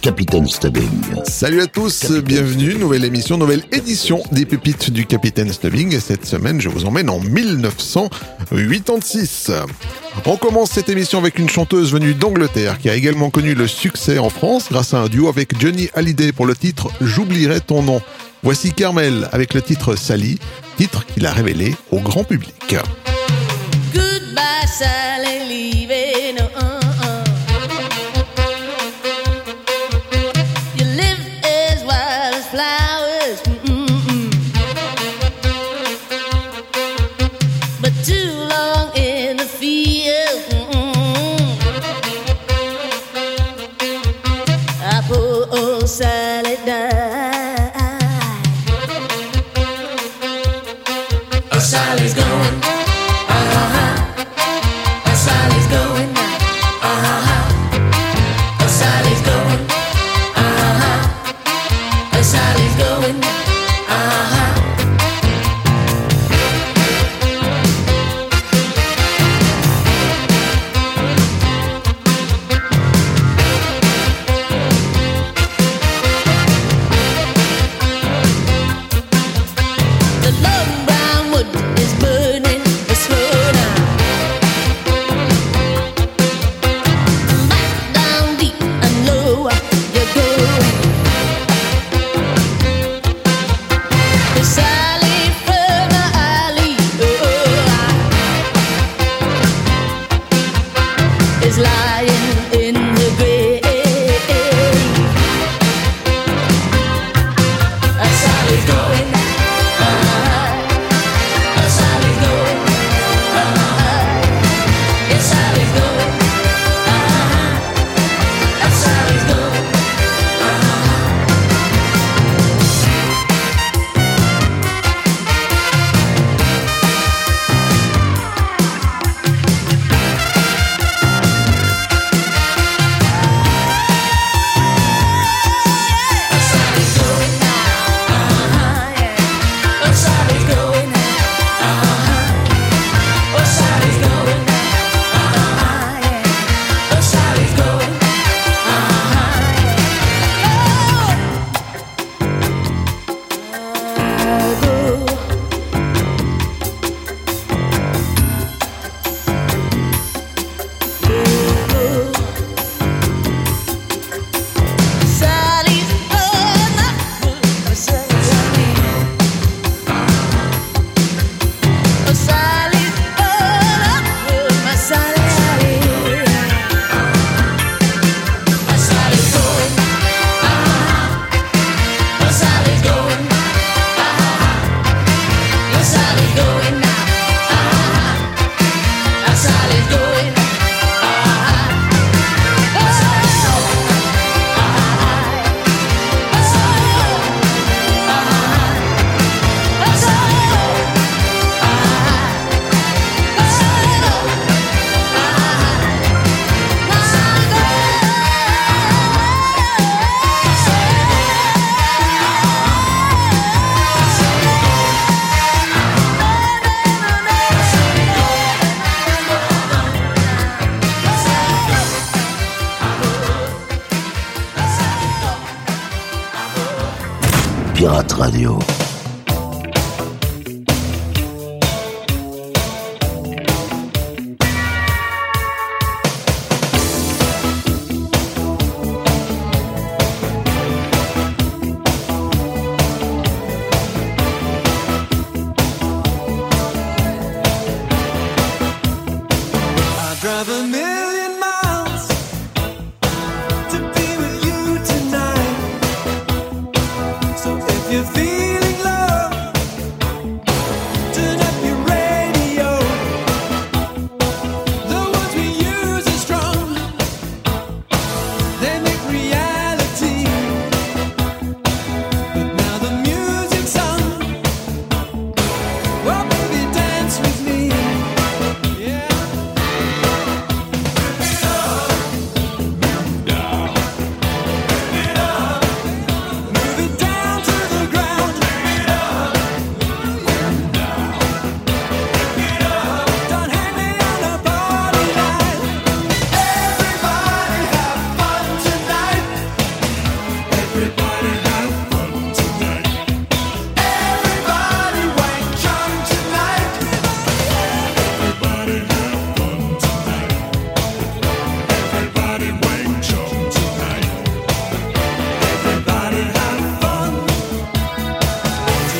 Capitaine Stubbing. Salut à tous, bienvenue, nouvelle émission, nouvelle édition des pépites du Capitaine Stubbing. Et cette semaine, je vous emmène en 1986. On commence cette émission avec une chanteuse venue d'Angleterre qui a également connu le succès en France grâce à un duo avec Johnny Hallyday pour le titre J'oublierai ton nom. Voici Carmel avec le titre Sally, titre qu'il a révélé au grand public. Goodbye, Sally, leaving.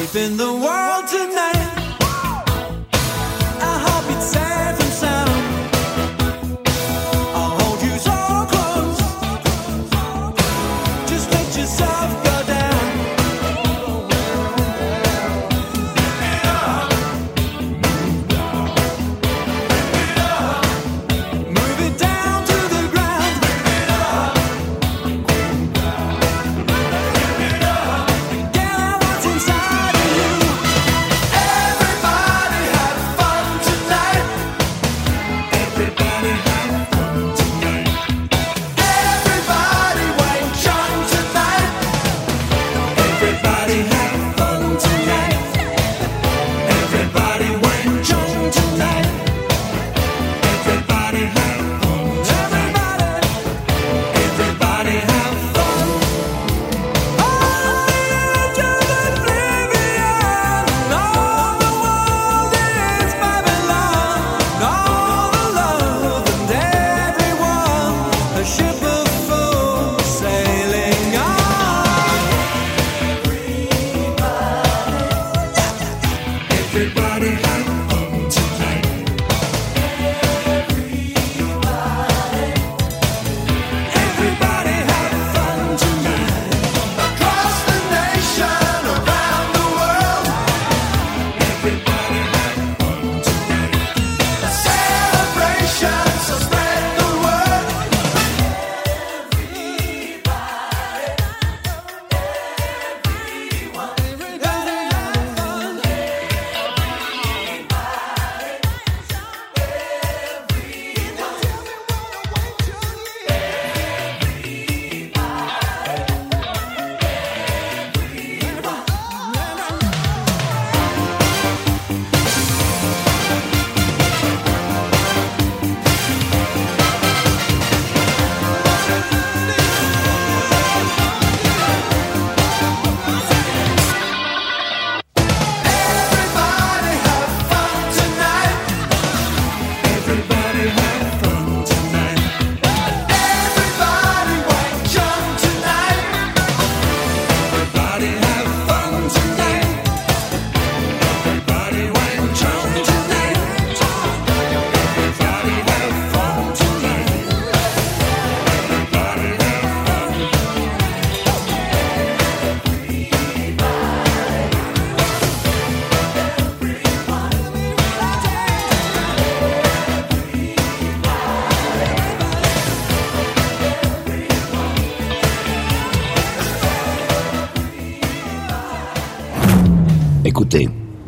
life in the world.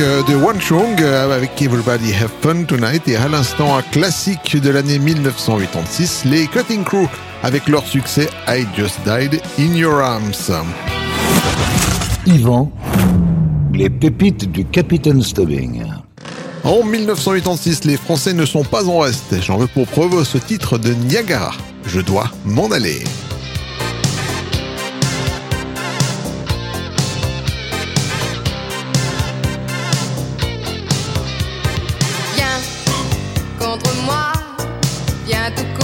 Euh, de Wang Chung euh, avec Everybody Have Fun Tonight et à l'instant un classique de l'année 1986, les Cutting Crew avec leur succès I Just Died in Your Arms. Yvan, les pépites du Capitaine Stubbing. En 1986, les Français ne sont pas en reste. J'en veux pour preuve ce titre de Niagara. Je dois m'en aller. a.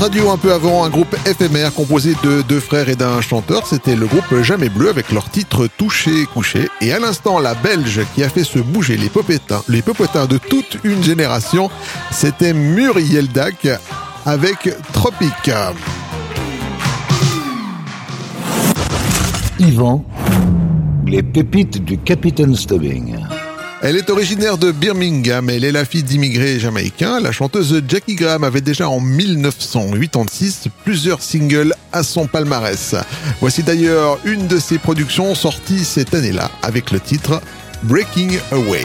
Radio un peu avant, un groupe éphémère composé de deux frères et d'un chanteur. C'était le groupe Jamais Bleu avec leur titre Touché, Couché. Et à l'instant, la Belge qui a fait se bouger les popétins, les popotins de toute une génération, c'était Muriel Dac avec Tropique. Yvan, les pépites du Capitaine Stubbing. Elle est originaire de Birmingham, elle est la fille d'immigrés jamaïcains. La chanteuse Jackie Graham avait déjà en 1986 plusieurs singles à son palmarès. Voici d'ailleurs une de ses productions sorties cette année-là avec le titre Breaking Away.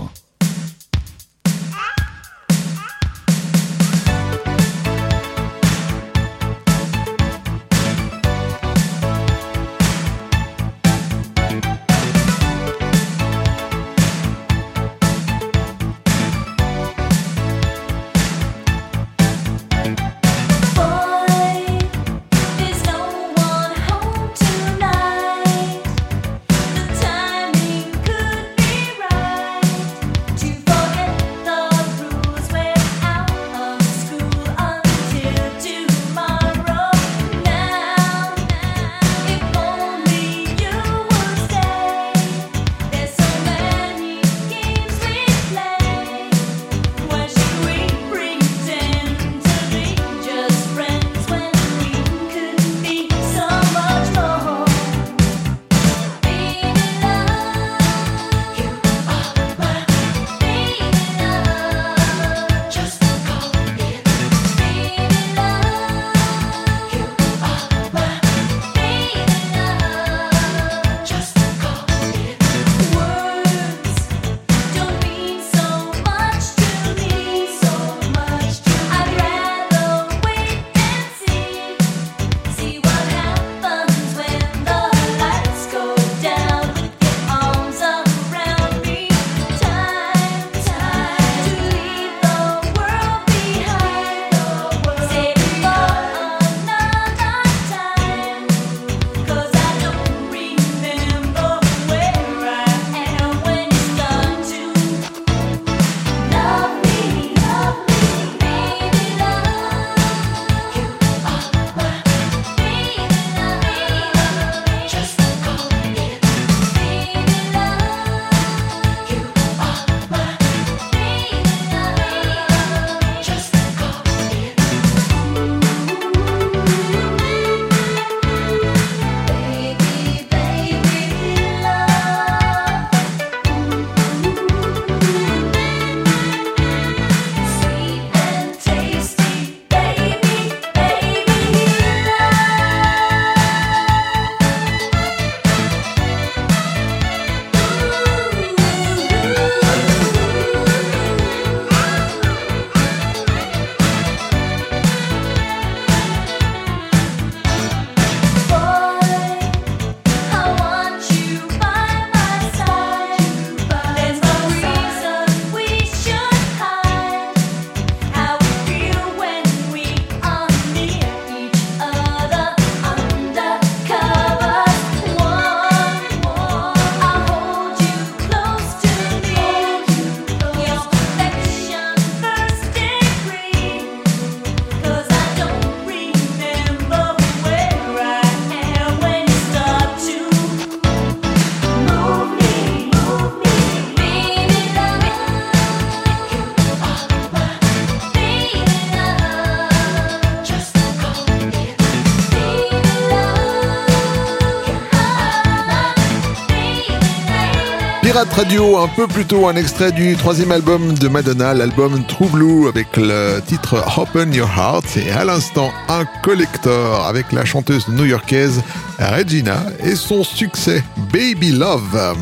Radio, un peu plus tôt, un extrait du troisième album de Madonna, l'album True Blue, avec le titre Open Your Heart. Et à l'instant, un collector avec la chanteuse new-yorkaise Regina et son succès Baby Love.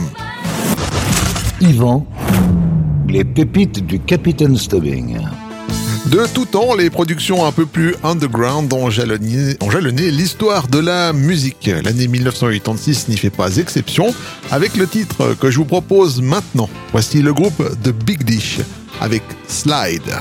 Yvan, les pépites du Capitaine Stubbing. De tout temps, les productions un peu plus underground ont jalonné, l'histoire de la musique. L'année 1986 n'y fait pas exception, avec le titre que je vous propose maintenant. Voici le groupe The Big Dish avec Slide.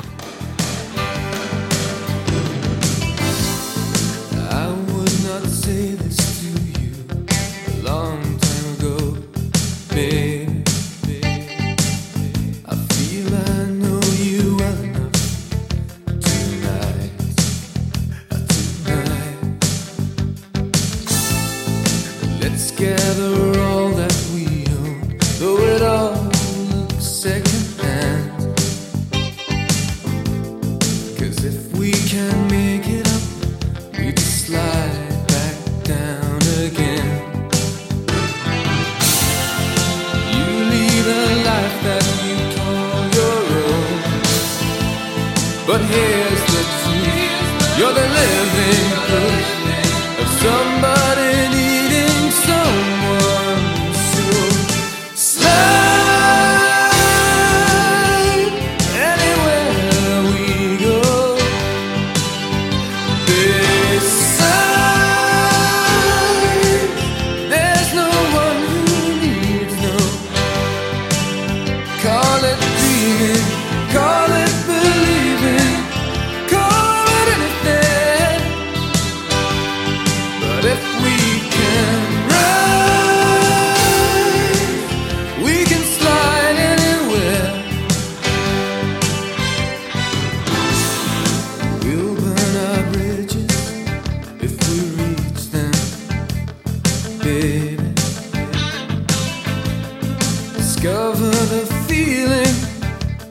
Discover the feeling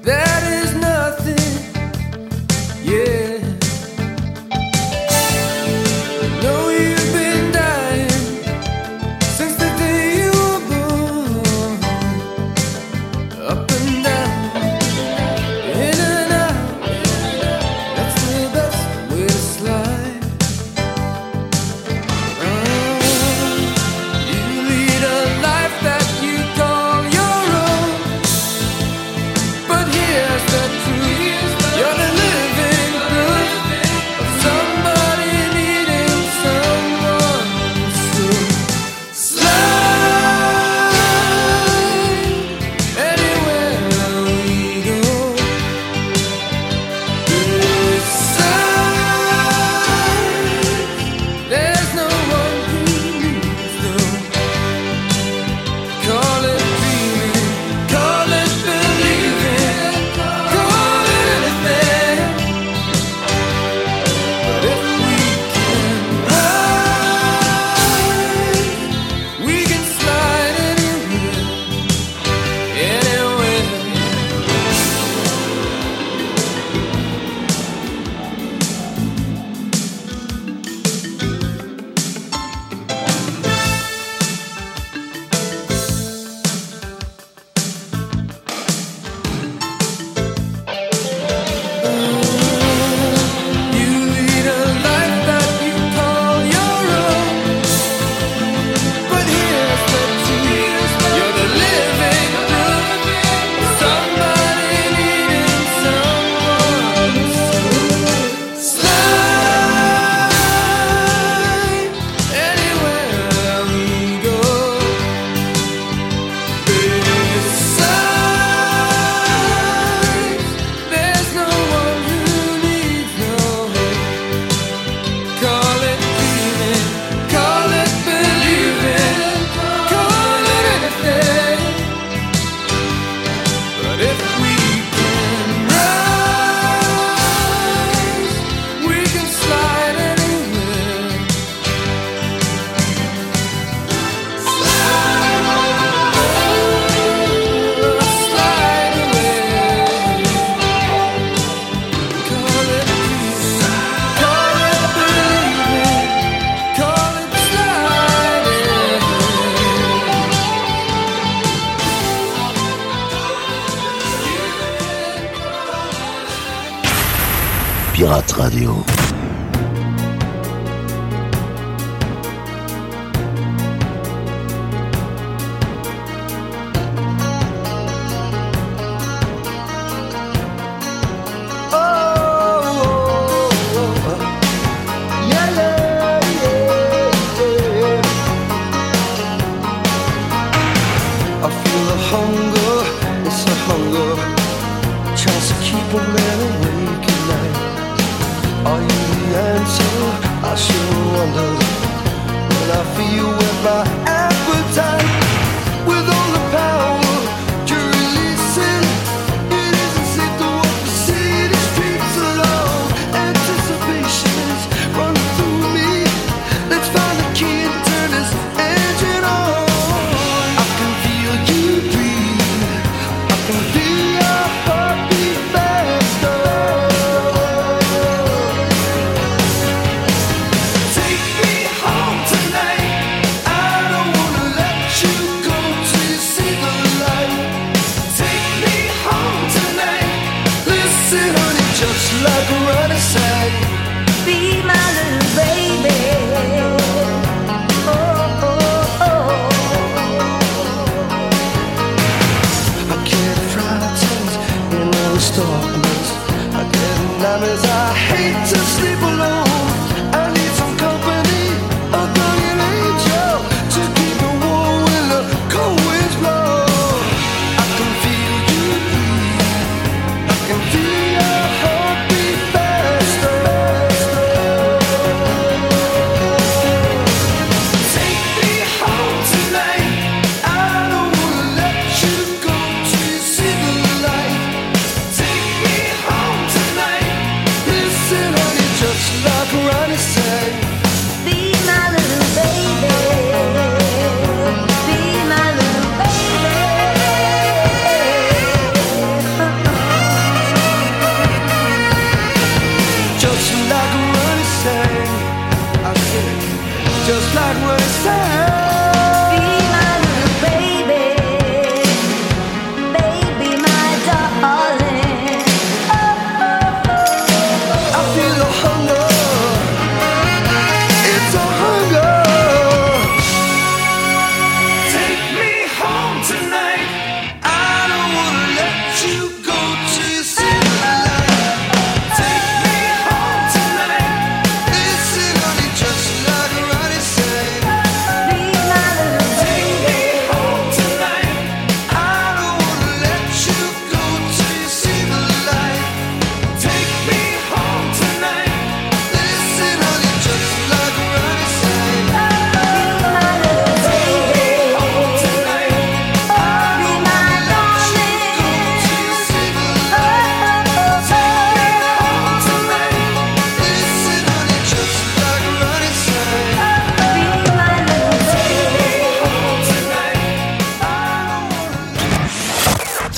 that is nothing, yeah.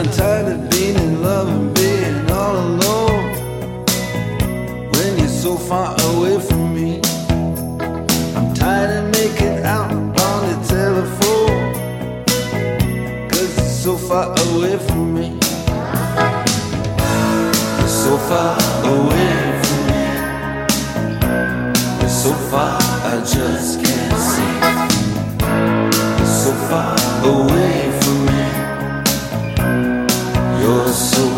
I'm tired of being in love and being all alone. When you're so far away from me, I'm tired of making out on the telephone. Cause you're so far away from me. You're so far away from me. You're so far, I just can't see. You're so far away abraço.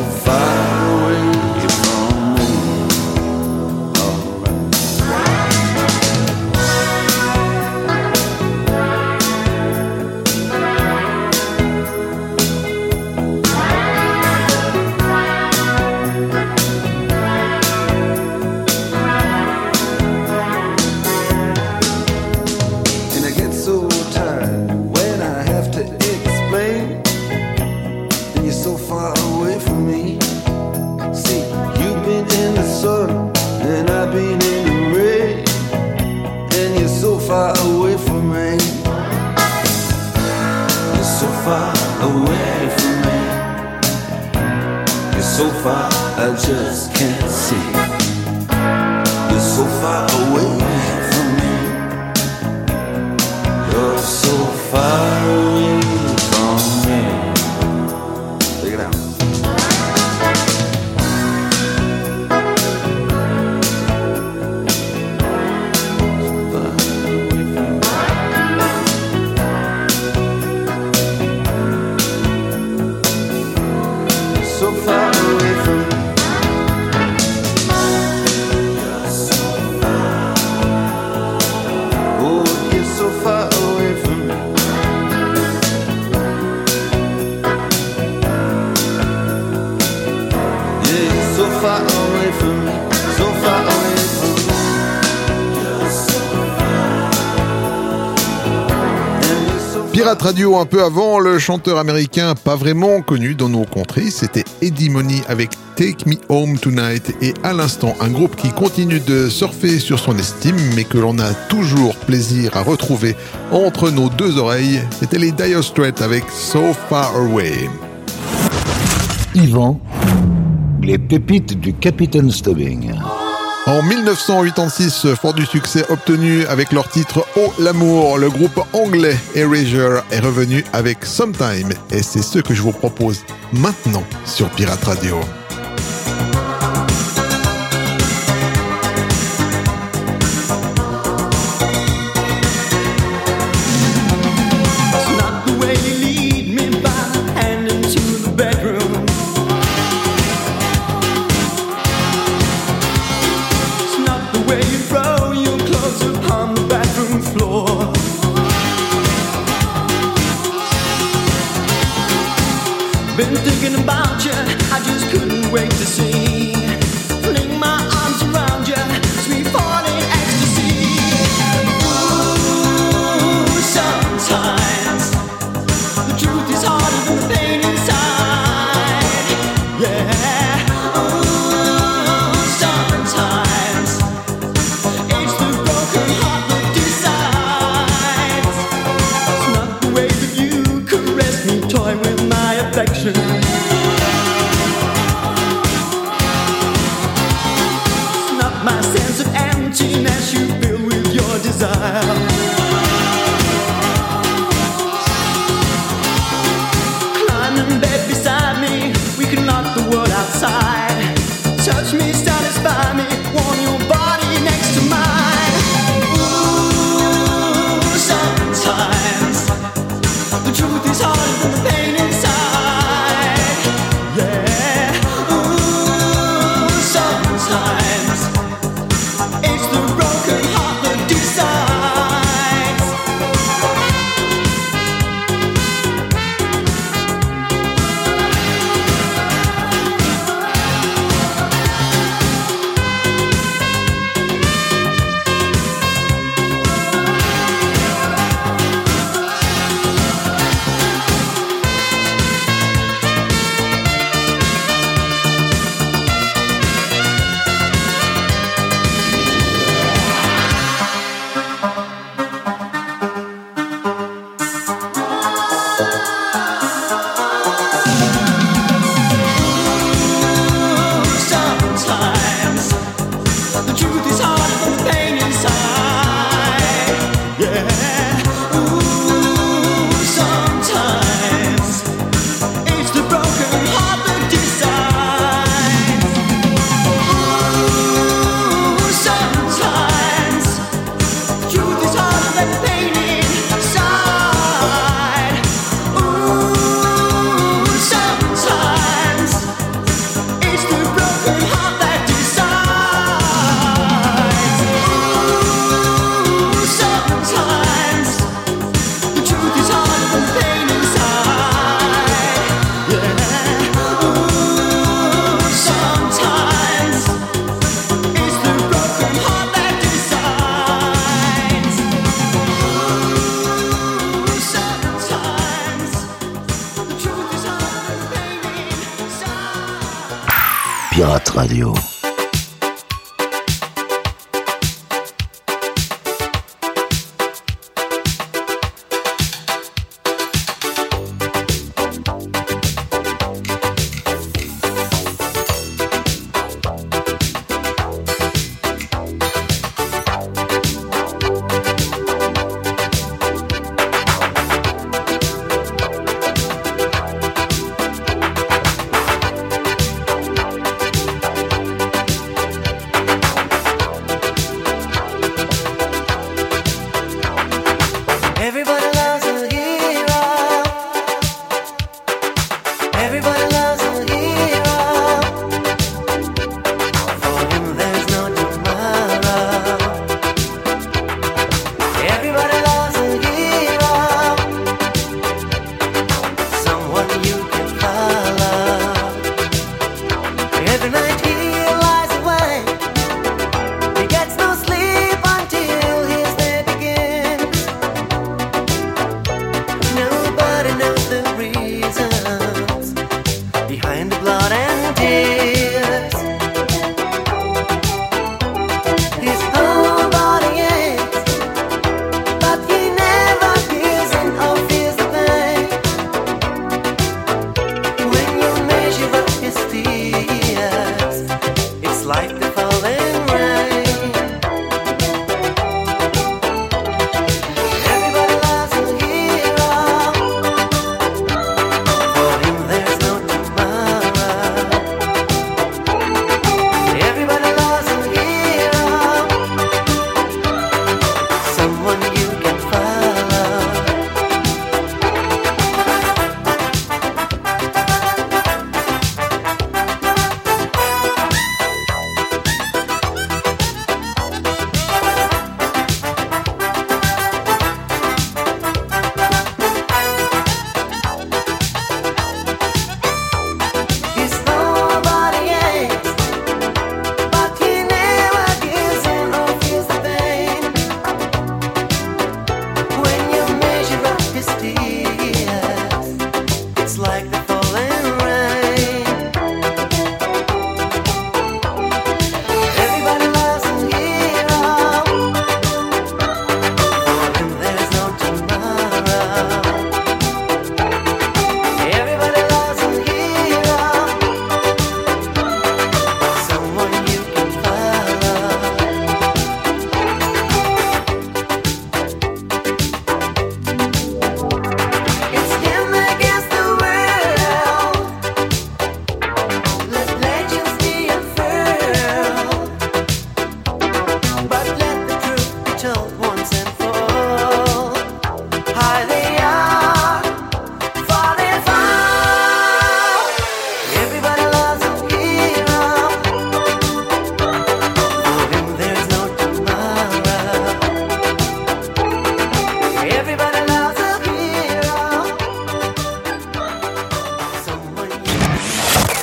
I just can't see. Pirate Radio un peu avant, le chanteur américain pas vraiment connu dans nos contrées, c'était Eddie Money avec Take Me Home Tonight et à l'instant un groupe qui continue de surfer sur son estime mais que l'on a toujours plaisir à retrouver entre nos deux oreilles, c'était les Dire Straits avec So Far Away. Yvan, les pépites du Capitaine Stubbing. En 1986, fort du succès obtenu avec leur titre Oh l'amour, le groupe anglais Erasure est revenu avec Sometime et c'est ce que je vous propose maintenant sur Pirate Radio. Radio.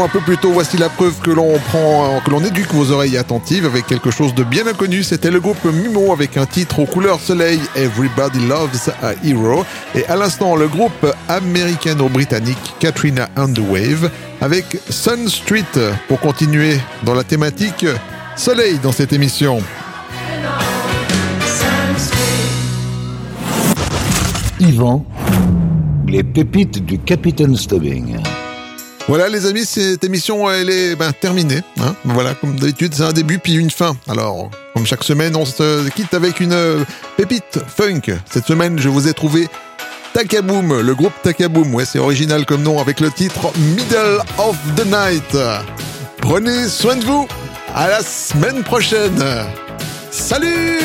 Un peu plus tôt, voici la preuve que l'on prend, que l'on éduque vos oreilles attentives avec quelque chose de bien inconnu. C'était le groupe Mumo avec un titre aux couleurs soleil, Everybody Loves a Hero. Et à l'instant, le groupe américano-britannique Katrina and the Wave avec Sun Street pour continuer dans la thématique soleil dans cette émission. Yvan, les pépites du Capitaine Stubbing. Voilà les amis, cette émission elle est ben, terminée. Hein voilà, comme d'habitude, c'est un début puis une fin. Alors, comme chaque semaine, on se quitte avec une euh, pépite funk. Cette semaine, je vous ai trouvé Takaboom, le groupe Takaboom. Ouais, c'est original comme nom avec le titre Middle of the Night. Prenez soin de vous. À la semaine prochaine. Salut